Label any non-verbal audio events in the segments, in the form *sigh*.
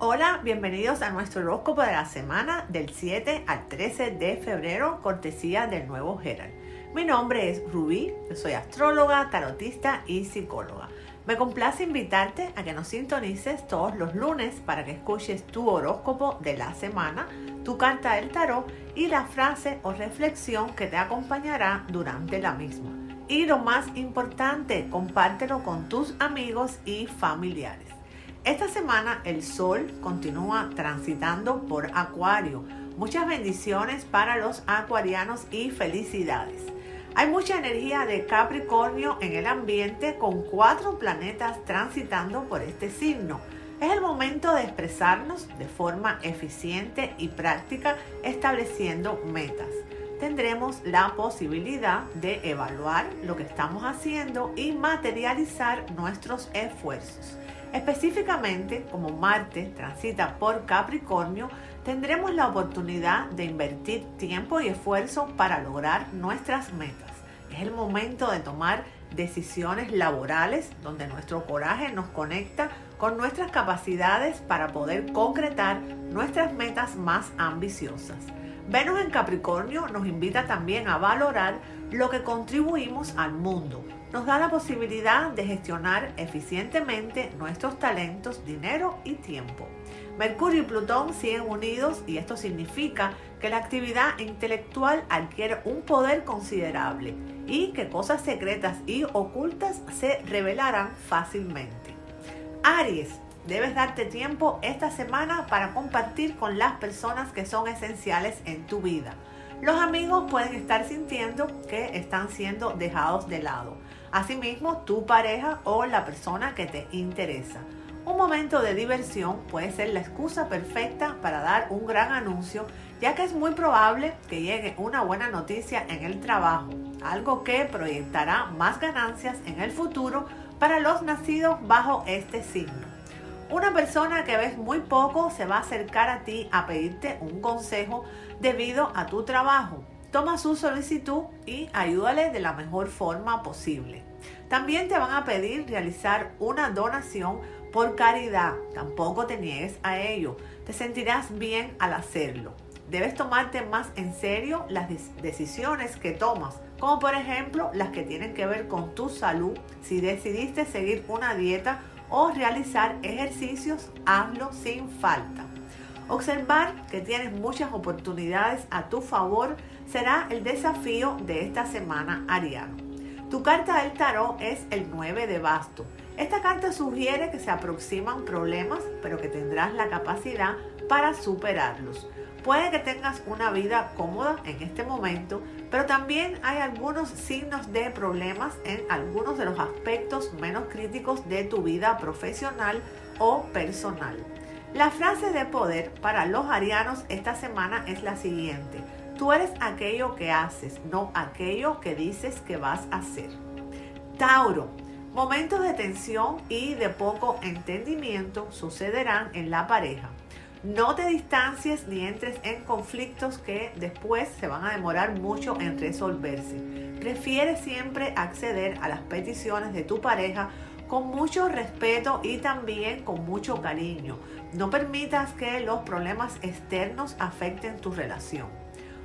Hola, bienvenidos a nuestro horóscopo de la semana del 7 al 13 de febrero, cortesía del nuevo Herald. Mi nombre es Rubí, soy astróloga, tarotista y psicóloga. Me complace invitarte a que nos sintonices todos los lunes para que escuches tu horóscopo de la semana, tu carta del tarot y la frase o reflexión que te acompañará durante la misma. Y lo más importante, compártelo con tus amigos y familiares. Esta semana el Sol continúa transitando por Acuario. Muchas bendiciones para los acuarianos y felicidades. Hay mucha energía de Capricornio en el ambiente con cuatro planetas transitando por este signo. Es el momento de expresarnos de forma eficiente y práctica estableciendo metas. Tendremos la posibilidad de evaluar lo que estamos haciendo y materializar nuestros esfuerzos. Específicamente, como Marte transita por Capricornio, tendremos la oportunidad de invertir tiempo y esfuerzo para lograr nuestras metas. Es el momento de tomar decisiones laborales donde nuestro coraje nos conecta con nuestras capacidades para poder concretar nuestras metas más ambiciosas. Venus en Capricornio nos invita también a valorar lo que contribuimos al mundo. Nos da la posibilidad de gestionar eficientemente nuestros talentos, dinero y tiempo. Mercurio y Plutón siguen unidos y esto significa que la actividad intelectual adquiere un poder considerable y que cosas secretas y ocultas se revelarán fácilmente. Aries, Debes darte tiempo esta semana para compartir con las personas que son esenciales en tu vida. Los amigos pueden estar sintiendo que están siendo dejados de lado. Asimismo, tu pareja o la persona que te interesa. Un momento de diversión puede ser la excusa perfecta para dar un gran anuncio, ya que es muy probable que llegue una buena noticia en el trabajo, algo que proyectará más ganancias en el futuro para los nacidos bajo este signo. Una persona que ves muy poco se va a acercar a ti a pedirte un consejo debido a tu trabajo. Toma su solicitud y ayúdale de la mejor forma posible. También te van a pedir realizar una donación por caridad. Tampoco te niegues a ello. Te sentirás bien al hacerlo. Debes tomarte más en serio las decisiones que tomas, como por ejemplo las que tienen que ver con tu salud, si decidiste seguir una dieta o realizar ejercicios, hazlo sin falta. Observar que tienes muchas oportunidades a tu favor será el desafío de esta semana ariano. Tu carta del tarot es el 9 de basto. Esta carta sugiere que se aproximan problemas, pero que tendrás la capacidad para superarlos. Puede que tengas una vida cómoda en este momento, pero también hay algunos signos de problemas en algunos de los aspectos menos críticos de tu vida profesional o personal. La frase de poder para los arianos esta semana es la siguiente. Tú eres aquello que haces, no aquello que dices que vas a hacer. Tauro, momentos de tensión y de poco entendimiento sucederán en la pareja. No te distancies ni entres en conflictos que después se van a demorar mucho en resolverse. Prefiere siempre acceder a las peticiones de tu pareja con mucho respeto y también con mucho cariño. No permitas que los problemas externos afecten tu relación.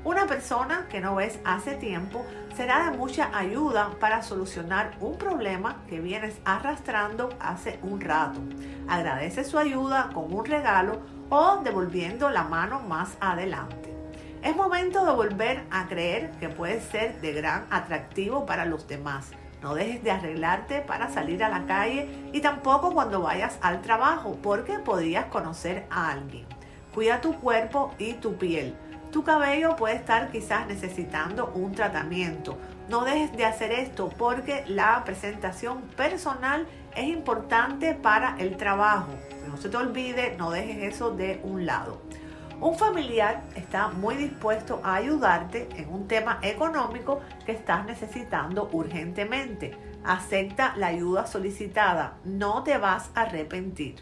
Una persona que no ves hace tiempo será de mucha ayuda para solucionar un problema que vienes arrastrando hace un rato. Agradece su ayuda con un regalo o devolviendo la mano más adelante. Es momento de volver a creer que puedes ser de gran atractivo para los demás. No dejes de arreglarte para salir a la calle y tampoco cuando vayas al trabajo porque podrías conocer a alguien. Cuida tu cuerpo y tu piel. Tu cabello puede estar quizás necesitando un tratamiento. No dejes de hacer esto porque la presentación personal es importante para el trabajo. No se te olvide, no dejes eso de un lado. Un familiar está muy dispuesto a ayudarte en un tema económico que estás necesitando urgentemente. Acepta la ayuda solicitada, no te vas a arrepentir.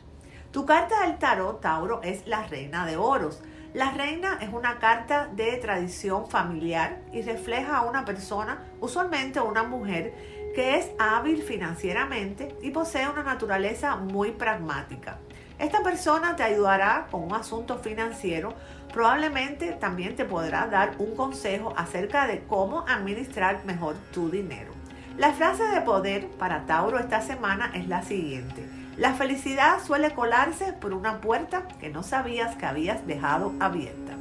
Tu carta del tarot, Tauro, es la reina de oros. La reina es una carta de tradición familiar y refleja a una persona, usualmente una mujer, que es hábil financieramente y posee una naturaleza muy pragmática. Esta persona te ayudará con un asunto financiero. Probablemente también te podrá dar un consejo acerca de cómo administrar mejor tu dinero. La frase de poder para Tauro esta semana es la siguiente. La felicidad suele colarse por una puerta que no sabías que habías dejado abierta.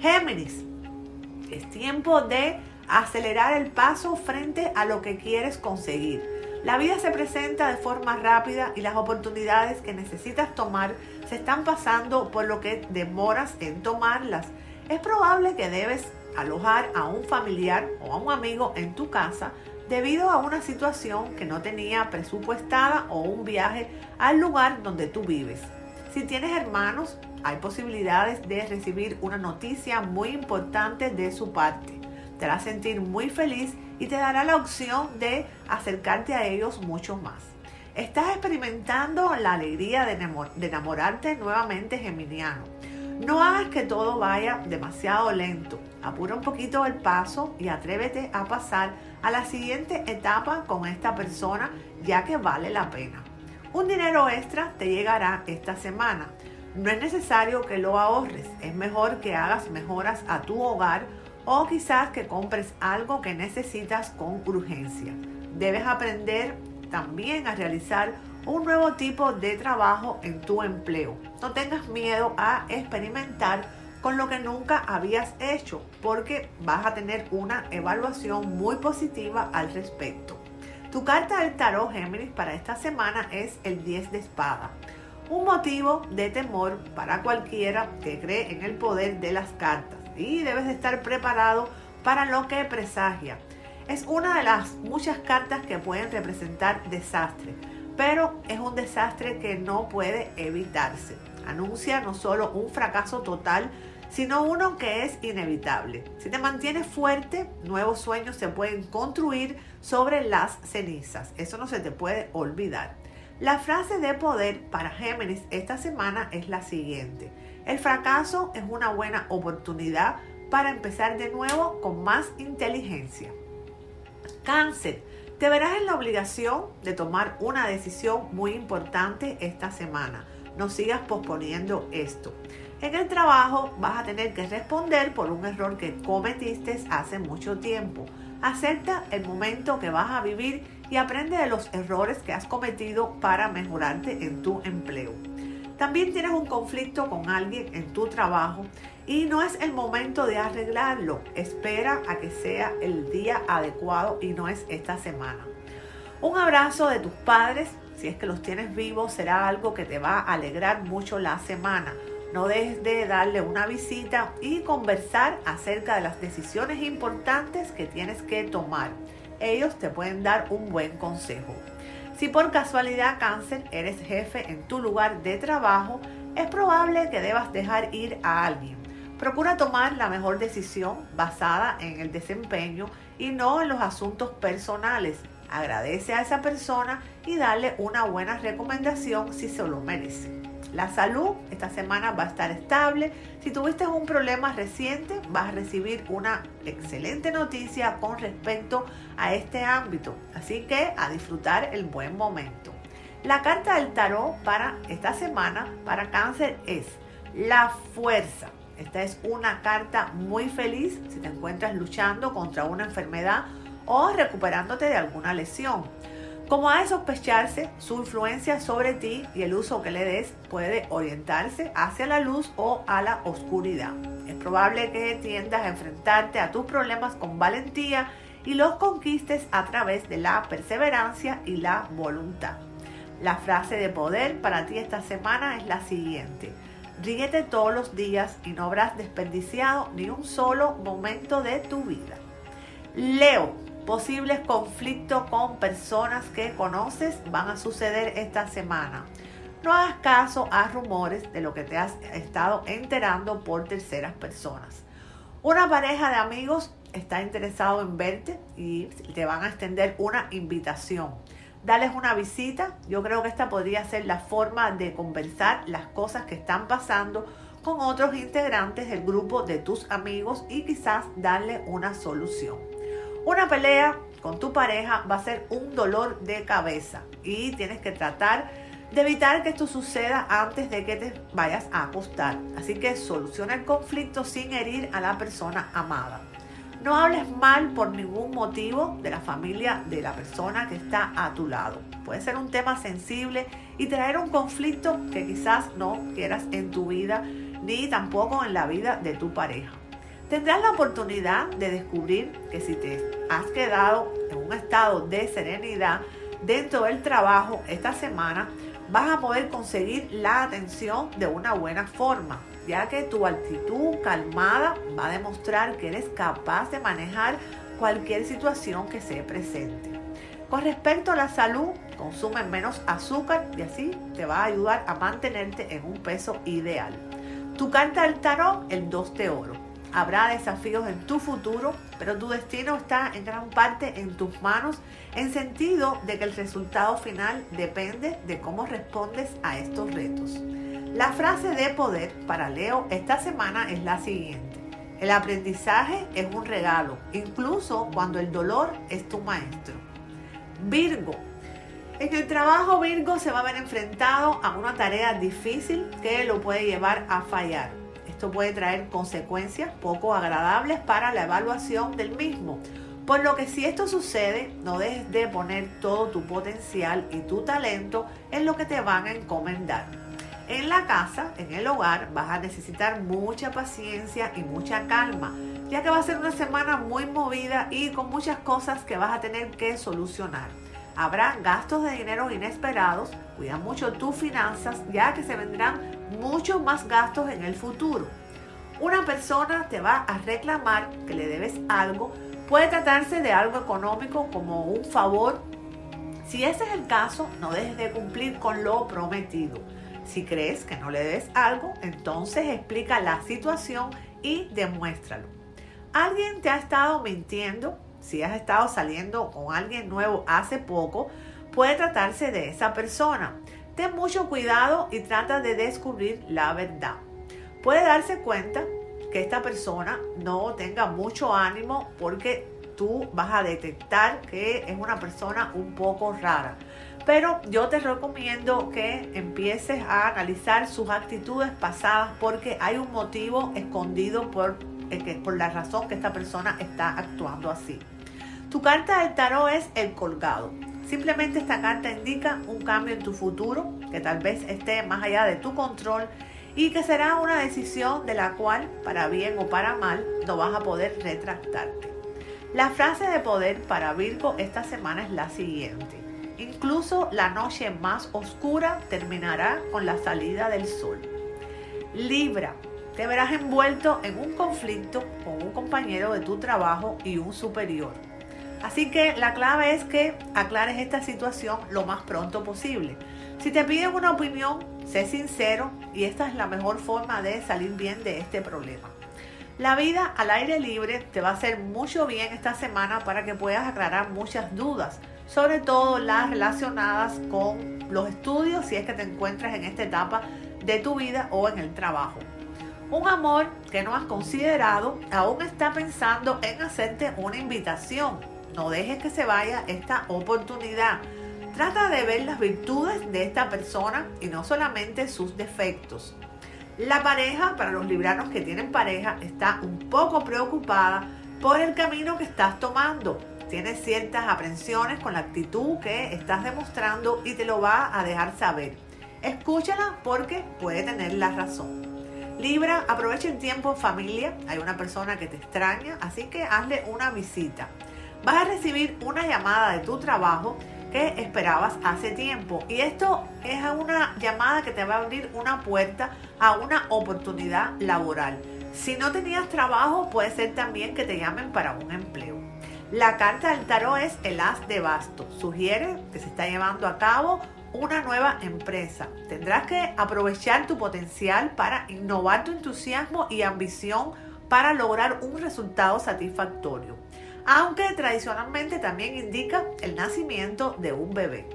Géminis, es tiempo de acelerar el paso frente a lo que quieres conseguir. La vida se presenta de forma rápida y las oportunidades que necesitas tomar se están pasando por lo que demoras en tomarlas. Es probable que debes alojar a un familiar o a un amigo en tu casa debido a una situación que no tenía presupuestada o un viaje al lugar donde tú vives. Si tienes hermanos, hay posibilidades de recibir una noticia muy importante de su parte. Te hará sentir muy feliz y te dará la opción de acercarte a ellos mucho más. Estás experimentando la alegría de, enamorarte nuevamente, Geminiano. No hagas que todo vaya demasiado lento. Apura un poquito el paso y atrévete a pasar a la siguiente etapa con esta persona ya que vale la pena. Un dinero extra te llegará esta semana. No es necesario que lo ahorres, es mejor que hagas mejoras a tu hogar o quizás que compres algo que necesitas con urgencia. Debes aprender también a realizar un nuevo tipo de trabajo en tu empleo. No tengas miedo a experimentar con lo que nunca habías hecho porque vas a tener una evaluación muy positiva al respecto. Tu carta del tarot Géminis para esta semana es el 10 de espada. Un motivo de temor para cualquiera que cree en el poder de las cartas y debes de estar preparado para lo que presagia. Es una de las muchas cartas que pueden representar desastre, pero es un desastre que no puede evitarse. Anuncia no solo un fracaso total, sino uno que es inevitable. Si te mantienes fuerte, nuevos sueños se pueden construir sobre las cenizas. Eso no se te puede olvidar. La frase de poder para Géminis esta semana es la siguiente. El fracaso es una buena oportunidad para empezar de nuevo con más inteligencia. Cáncer, te verás en la obligación de tomar una decisión muy importante esta semana. No sigas posponiendo esto. En el trabajo vas a tener que responder por un error que cometiste hace mucho tiempo. Acepta el momento que vas a vivir y aprende de los errores que has cometido para mejorarte en tu empleo. También tienes un conflicto con alguien en tu trabajo y no es el momento de arreglarlo. Espera a que sea el día adecuado y no es esta semana. Un abrazo de tus padres, si es que los tienes vivos, será algo que te va a alegrar mucho la semana. No dejes de darle una visita y conversar acerca de las decisiones importantes que tienes que tomar. Ellos te pueden dar un buen consejo. Si por casualidad cáncer eres jefe en tu lugar de trabajo, es probable que debas dejar ir a alguien. Procura tomar la mejor decisión basada en el desempeño y no en los asuntos personales. Agradece a esa persona y dale una buena recomendación si se lo merece. La salud esta semana va a estar estable. Si tuviste un problema reciente, vas a recibir una excelente noticia con respecto a este ámbito. Así que a disfrutar el buen momento. La carta del tarot para esta semana, para cáncer, es la fuerza. Esta es una carta muy feliz si te encuentras luchando contra una enfermedad o recuperándote de alguna lesión. Como ha de sospecharse, su influencia sobre ti y el uso que le des puede orientarse hacia la luz o a la oscuridad. Es probable que tiendas a enfrentarte a tus problemas con valentía y los conquistes a través de la perseverancia y la voluntad. La frase de poder para ti esta semana es la siguiente. Ríguete todos los días y no habrás desperdiciado ni un solo momento de tu vida. Leo, Posibles conflictos con personas que conoces van a suceder esta semana. No hagas caso a rumores de lo que te has estado enterando por terceras personas. Una pareja de amigos está interesado en verte y te van a extender una invitación. Dales una visita. Yo creo que esta podría ser la forma de conversar las cosas que están pasando con otros integrantes del grupo de tus amigos y quizás darle una solución. Una pelea con tu pareja va a ser un dolor de cabeza y tienes que tratar de evitar que esto suceda antes de que te vayas a acostar. Así que soluciona el conflicto sin herir a la persona amada. No hables mal por ningún motivo de la familia de la persona que está a tu lado. Puede ser un tema sensible y traer un conflicto que quizás no quieras en tu vida ni tampoco en la vida de tu pareja. Tendrás la oportunidad de descubrir que si te has quedado en un estado de serenidad dentro del trabajo esta semana, vas a poder conseguir la atención de una buena forma ya que tu actitud calmada va a demostrar que eres capaz de manejar cualquier situación que se presente. Con respecto a la salud, consume menos azúcar y así te va a ayudar a mantenerte en un peso ideal. Tu carta del tarot, el 2 de oro. Habrá desafíos en tu futuro, pero tu destino está en gran parte en tus manos, en sentido de que el resultado final depende de cómo respondes a estos retos. La frase de poder para Leo esta semana es la siguiente. El aprendizaje es un regalo, incluso cuando el dolor es tu maestro. Virgo. En el trabajo Virgo se va a ver enfrentado a una tarea difícil que lo puede llevar a fallar. Esto puede traer consecuencias poco agradables para la evaluación del mismo. Por lo que si esto sucede, no dejes de poner todo tu potencial y tu talento en lo que te van a encomendar. En la casa, en el hogar, vas a necesitar mucha paciencia y mucha calma, ya que va a ser una semana muy movida y con muchas cosas que vas a tener que solucionar. Habrá gastos de dinero inesperados, cuida mucho tus finanzas, ya que se vendrán muchos más gastos en el futuro. Una persona te va a reclamar que le debes algo, puede tratarse de algo económico como un favor. Si ese es el caso, no dejes de cumplir con lo prometido. Si crees que no le des algo, entonces explica la situación y demuéstralo. Alguien te ha estado mintiendo, si has estado saliendo con alguien nuevo hace poco, puede tratarse de esa persona. Ten mucho cuidado y trata de descubrir la verdad. Puede darse cuenta que esta persona no tenga mucho ánimo porque tú vas a detectar que es una persona un poco rara. Pero yo te recomiendo que empieces a analizar sus actitudes pasadas porque hay un motivo escondido por, eh, por la razón que esta persona está actuando así. Tu carta del tarot es el colgado. Simplemente esta carta indica un cambio en tu futuro que tal vez esté más allá de tu control y que será una decisión de la cual, para bien o para mal, no vas a poder retractarte. La frase de poder para Virgo esta semana es la siguiente. Incluso la noche más oscura terminará con la salida del sol. Libra, te verás envuelto en un conflicto con un compañero de tu trabajo y un superior. Así que la clave es que aclares esta situación lo más pronto posible. Si te piden una opinión, sé sincero y esta es la mejor forma de salir bien de este problema. La vida al aire libre te va a hacer mucho bien esta semana para que puedas aclarar muchas dudas sobre todo las relacionadas con los estudios si es que te encuentras en esta etapa de tu vida o en el trabajo. Un amor que no has considerado aún está pensando en hacerte una invitación. No dejes que se vaya esta oportunidad. Trata de ver las virtudes de esta persona y no solamente sus defectos. La pareja, para los libranos que tienen pareja, está un poco preocupada por el camino que estás tomando tienes ciertas aprensiones con la actitud que estás demostrando y te lo va a dejar saber. Escúchala porque puede tener la razón. Libra, aprovecha el tiempo en familia. Hay una persona que te extraña, así que hazle una visita. Vas a recibir una llamada de tu trabajo que esperabas hace tiempo. Y esto es una llamada que te va a abrir una puerta a una oportunidad laboral. Si no tenías trabajo, puede ser también que te llamen para un empleo. La carta del tarot es el as de bastos. Sugiere que se está llevando a cabo una nueva empresa. Tendrás que aprovechar tu potencial para innovar tu entusiasmo y ambición para lograr un resultado satisfactorio. Aunque tradicionalmente también indica el nacimiento de un bebé.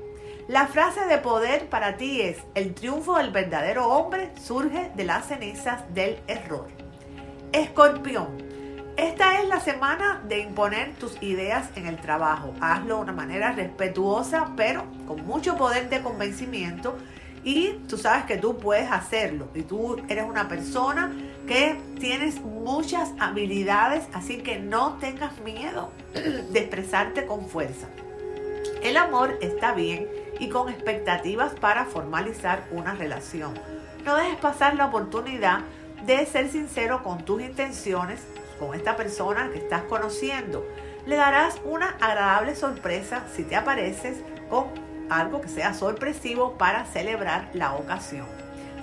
La frase de poder para ti es, el triunfo del verdadero hombre surge de las cenizas del error. Escorpión, esta es la semana de imponer tus ideas en el trabajo. Hazlo de una manera respetuosa, pero con mucho poder de convencimiento Y tú sabes que tú puedes hacerlo. Y tú eres una persona que tienes muchas habilidades, así que no tengas miedo *clears throat* de expresarte con fuerza. El amor está bien y con expectativas para formalizar una relación. No dejes pasar la oportunidad de ser sincero con tus intenciones con esta persona que estás conociendo. Le darás una agradable sorpresa si te apareces con algo que sea sorpresivo para celebrar la ocasión.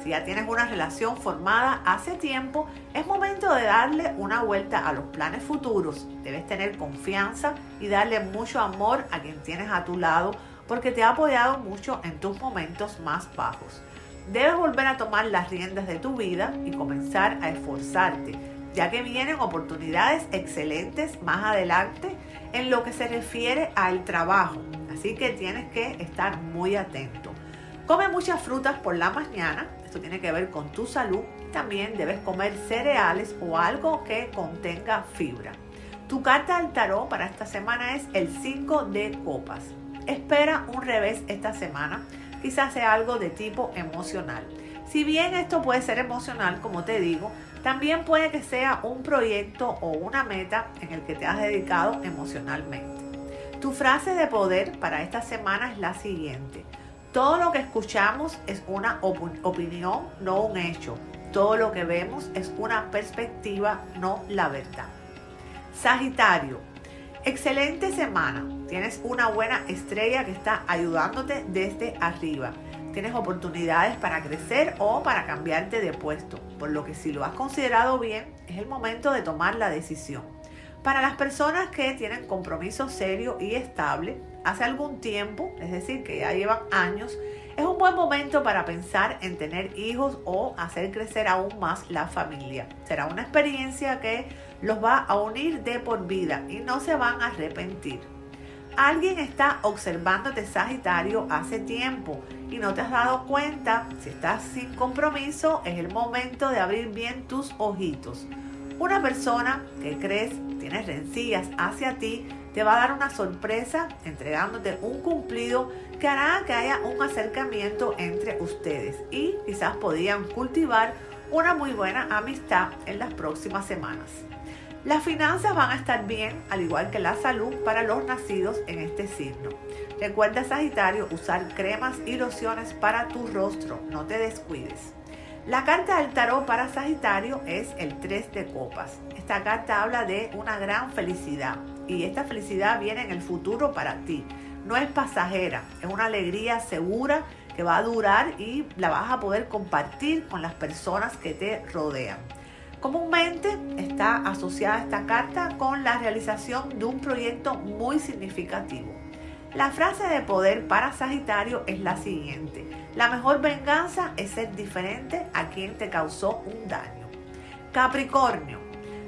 Si ya tienes una relación formada hace tiempo, es momento de darle una vuelta a los planes futuros. Debes tener confianza y darle mucho amor a quien tienes a tu lado porque te ha apoyado mucho en tus momentos más bajos. Debes volver a tomar las riendas de tu vida y comenzar a esforzarte, ya que vienen oportunidades excelentes más adelante en lo que se refiere al trabajo. Así que tienes que estar muy atento. Come muchas frutas por la mañana, esto tiene que ver con tu salud. También debes comer cereales o algo que contenga fibra. Tu carta del tarot para esta semana es el 5 de copas. Espera un revés esta semana quizás sea algo de tipo emocional. Si bien esto puede ser emocional, como te digo, también puede que sea un proyecto o una meta en el que te has dedicado emocionalmente. Tu frase de poder para esta semana es la siguiente. Todo lo que escuchamos es una opinión, no un hecho. Todo lo que vemos es una perspectiva, no la verdad. Sagitario, Excelente semana. Tienes una buena estrella que está ayudándote desde arriba. Tienes oportunidades para crecer o para cambiarte de puesto, por lo que si lo has considerado bien, es el momento de tomar la decisión. Para las personas que tienen compromiso serio y estable, hace algún tiempo, es decir, que ya llevan años, es un buen momento para pensar en tener hijos o hacer crecer aún más la familia. Será una experiencia que los va a unir de por vida y no se van a arrepentir. Alguien está observándote Sagitario hace tiempo y no te has dado cuenta, si estás sin compromiso, es el momento de abrir bien tus ojitos. Una persona que crees tiene rencillas hacia ti te va a dar una sorpresa entregándote un cumplido que hará que haya un acercamiento entre ustedes y quizás podrían cultivar una muy buena amistad en las próximas semanas. Las finanzas van a estar bien, al igual que la salud para los nacidos en este signo. Recuerda Sagitario usar cremas y lociones para tu rostro, no te descuides. La carta del tarot para Sagitario es el 3 de copas. Esta carta habla de una gran felicidad y esta felicidad viene en el futuro para ti. No es pasajera, es una alegría segura que va a durar y la vas a poder compartir con las personas que te rodean. Comúnmente está asociada esta carta con la realización de un proyecto muy significativo. La frase de poder para Sagitario es la siguiente. La mejor venganza es ser diferente a quien te causó un daño. Capricornio.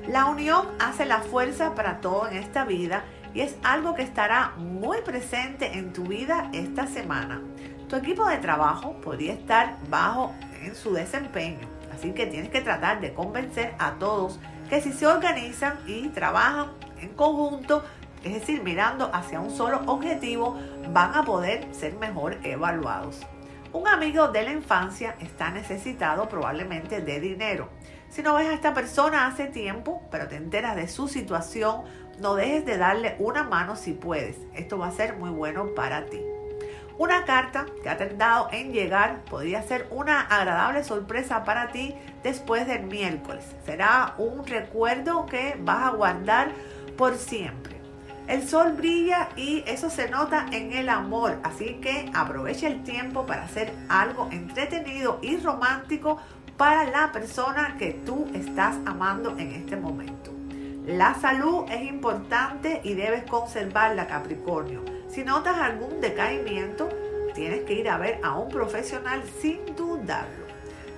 La unión hace la fuerza para todo en esta vida y es algo que estará muy presente en tu vida esta semana. Tu equipo de trabajo podría estar bajo en su desempeño Así que tienes que tratar de convencer a todos que si se organizan y trabajan en conjunto, es decir, mirando hacia un solo objetivo, van a poder ser mejor evaluados. Un amigo de la infancia está necesitado probablemente de dinero. Si no ves a esta persona hace tiempo, pero te enteras de su situación, no dejes de darle una mano si puedes. Esto va a ser muy bueno para ti. Una carta que ha tardado en llegar podría ser una agradable sorpresa para ti después del miércoles. Será un recuerdo que vas a guardar por siempre. El sol brilla y eso se nota en el amor, así que aprovecha el tiempo para hacer algo entretenido y romántico para la persona que tú estás amando en este momento. La salud es importante y debes conservarla, Capricornio. Si notas algún decaimiento, tienes que ir a ver a un profesional sin dudarlo.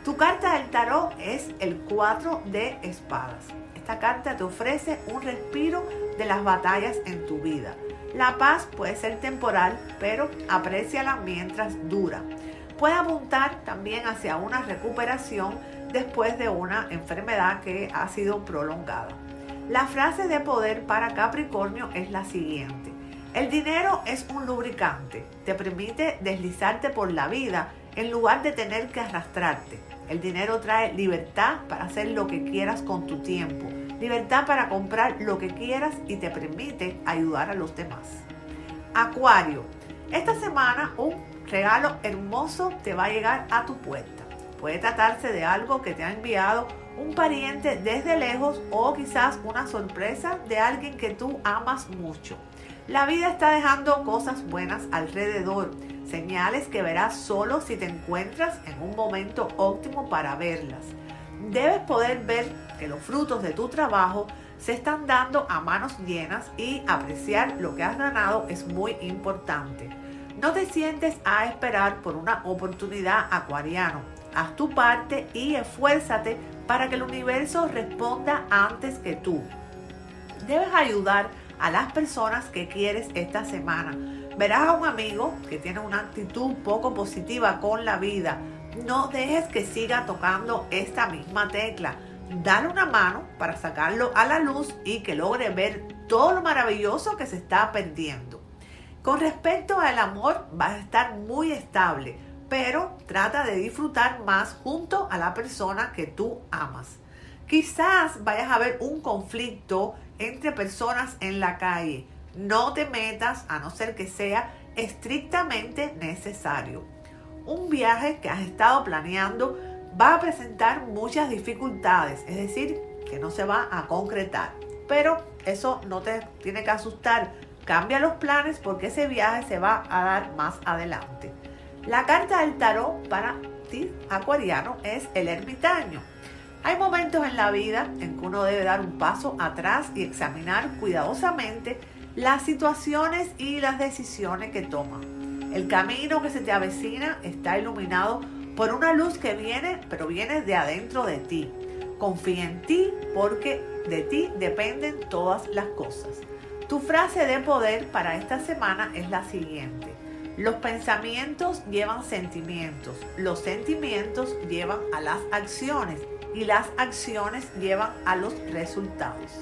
Tu carta del tarot es el 4 de espadas. Esta carta te ofrece un respiro de las batallas en tu vida. La paz puede ser temporal, pero apréciala mientras dura. Puede apuntar también hacia una recuperación después de una enfermedad que ha sido prolongada. La frase de poder para Capricornio es la siguiente. El dinero es un lubricante, te permite deslizarte por la vida en lugar de tener que arrastrarte. El dinero trae libertad para hacer lo que quieras con tu tiempo, libertad para comprar lo que quieras y te permite ayudar a los demás. Acuario, esta semana un regalo hermoso te va a llegar a tu puerta. Puede tratarse de algo que te ha enviado un pariente desde lejos o quizás una sorpresa de alguien que tú amas mucho. La vida está dejando cosas buenas alrededor, señales que verás solo si te encuentras en un momento óptimo para verlas. Debes poder ver que los frutos de tu trabajo se están dando a manos llenas y apreciar lo que has ganado es muy importante. No te sientes a esperar por una oportunidad acuariano. Haz tu parte y esfuérzate para que el universo responda antes que tú. Debes ayudar a las personas que quieres esta semana. Verás a un amigo que tiene una actitud poco positiva con la vida. No dejes que siga tocando esta misma tecla. Dale una mano para sacarlo a la luz y que logre ver todo lo maravilloso que se está perdiendo. Con respecto al amor, vas a estar muy estable, pero trata de disfrutar más junto a la persona que tú amas. Quizás vayas a ver un conflicto entre personas en la calle. No te metas a no ser que sea estrictamente necesario. Un viaje que has estado planeando va a presentar muchas dificultades, es decir, que no se va a concretar. Pero eso no te tiene que asustar. Cambia los planes porque ese viaje se va a dar más adelante. La carta del tarot para ti, acuariano, es el ermitaño. Hay momentos en la vida en que uno debe dar un paso atrás y examinar cuidadosamente las situaciones y las decisiones que toma. El camino que se te avecina está iluminado por una luz que viene, pero viene de adentro de ti. Confía en ti porque de ti dependen todas las cosas. Tu frase de poder para esta semana es la siguiente. Los pensamientos llevan sentimientos, los sentimientos llevan a las acciones y las acciones llevan a los resultados.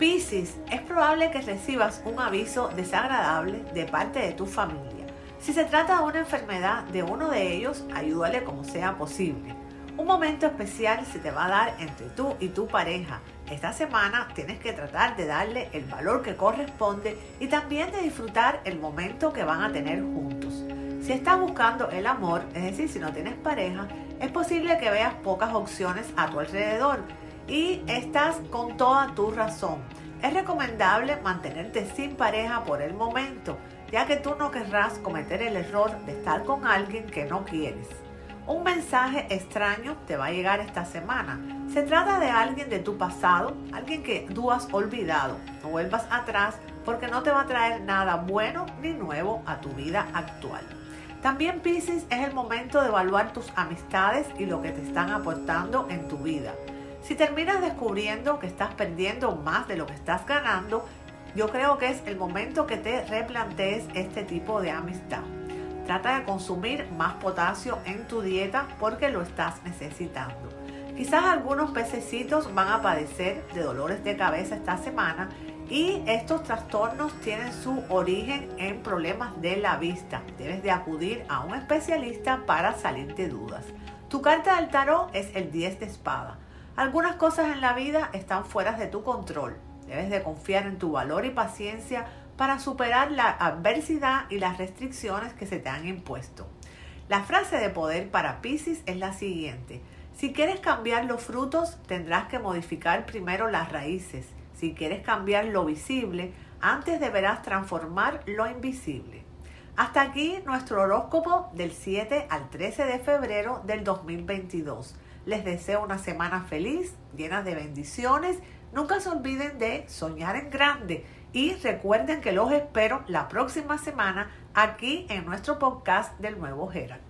Piscis, es probable que recibas un aviso desagradable de parte de tu familia. Si se trata de una enfermedad de uno de ellos, ayúdale como sea posible. Un momento especial se te va a dar entre tú y tu pareja. Esta semana tienes que tratar de darle el valor que corresponde y también de disfrutar el momento que van a tener juntos. Si estás buscando el amor, es decir, si no tienes pareja, es posible que veas pocas opciones a tu alrededor y estás con toda tu razón. Es recomendable mantenerte sin pareja por el momento, ya que tú no querrás cometer el error de estar con alguien que no quieres. Un mensaje extraño te va a llegar esta semana. Se trata de alguien de tu pasado, alguien que tú has olvidado. No vuelvas atrás porque no te va a traer nada bueno ni nuevo a tu vida actual. También Pisces es el momento de evaluar tus amistades y lo que te están aportando en tu vida. Si terminas descubriendo que estás perdiendo más de lo que estás ganando, yo creo que es el momento que te replantees este tipo de amistad. Trata de consumir más potasio en tu dieta porque lo estás necesitando. Quizás algunos pececitos van a padecer de dolores de cabeza esta semana y estos trastornos tienen su origen en problemas de la vista. Debes de acudir a un especialista para salir de dudas. Tu carta del tarot es el 10 de espada. Algunas cosas en la vida están fuera de tu control. Debes de confiar en tu valor y paciencia para superar la adversidad y las restricciones que se te han impuesto. La frase de poder para Pisces es la siguiente. Si quieres cambiar los frutos, tendrás que modificar primero las raíces. Si quieres cambiar lo visible, antes deberás transformar lo invisible. Hasta aquí nuestro horóscopo del 7 al 13 de febrero del 2022. Les deseo una semana feliz, llena de bendiciones. Nunca se olviden de soñar en grande y recuerden que los espero la próxima semana aquí en nuestro podcast del nuevo Gerard.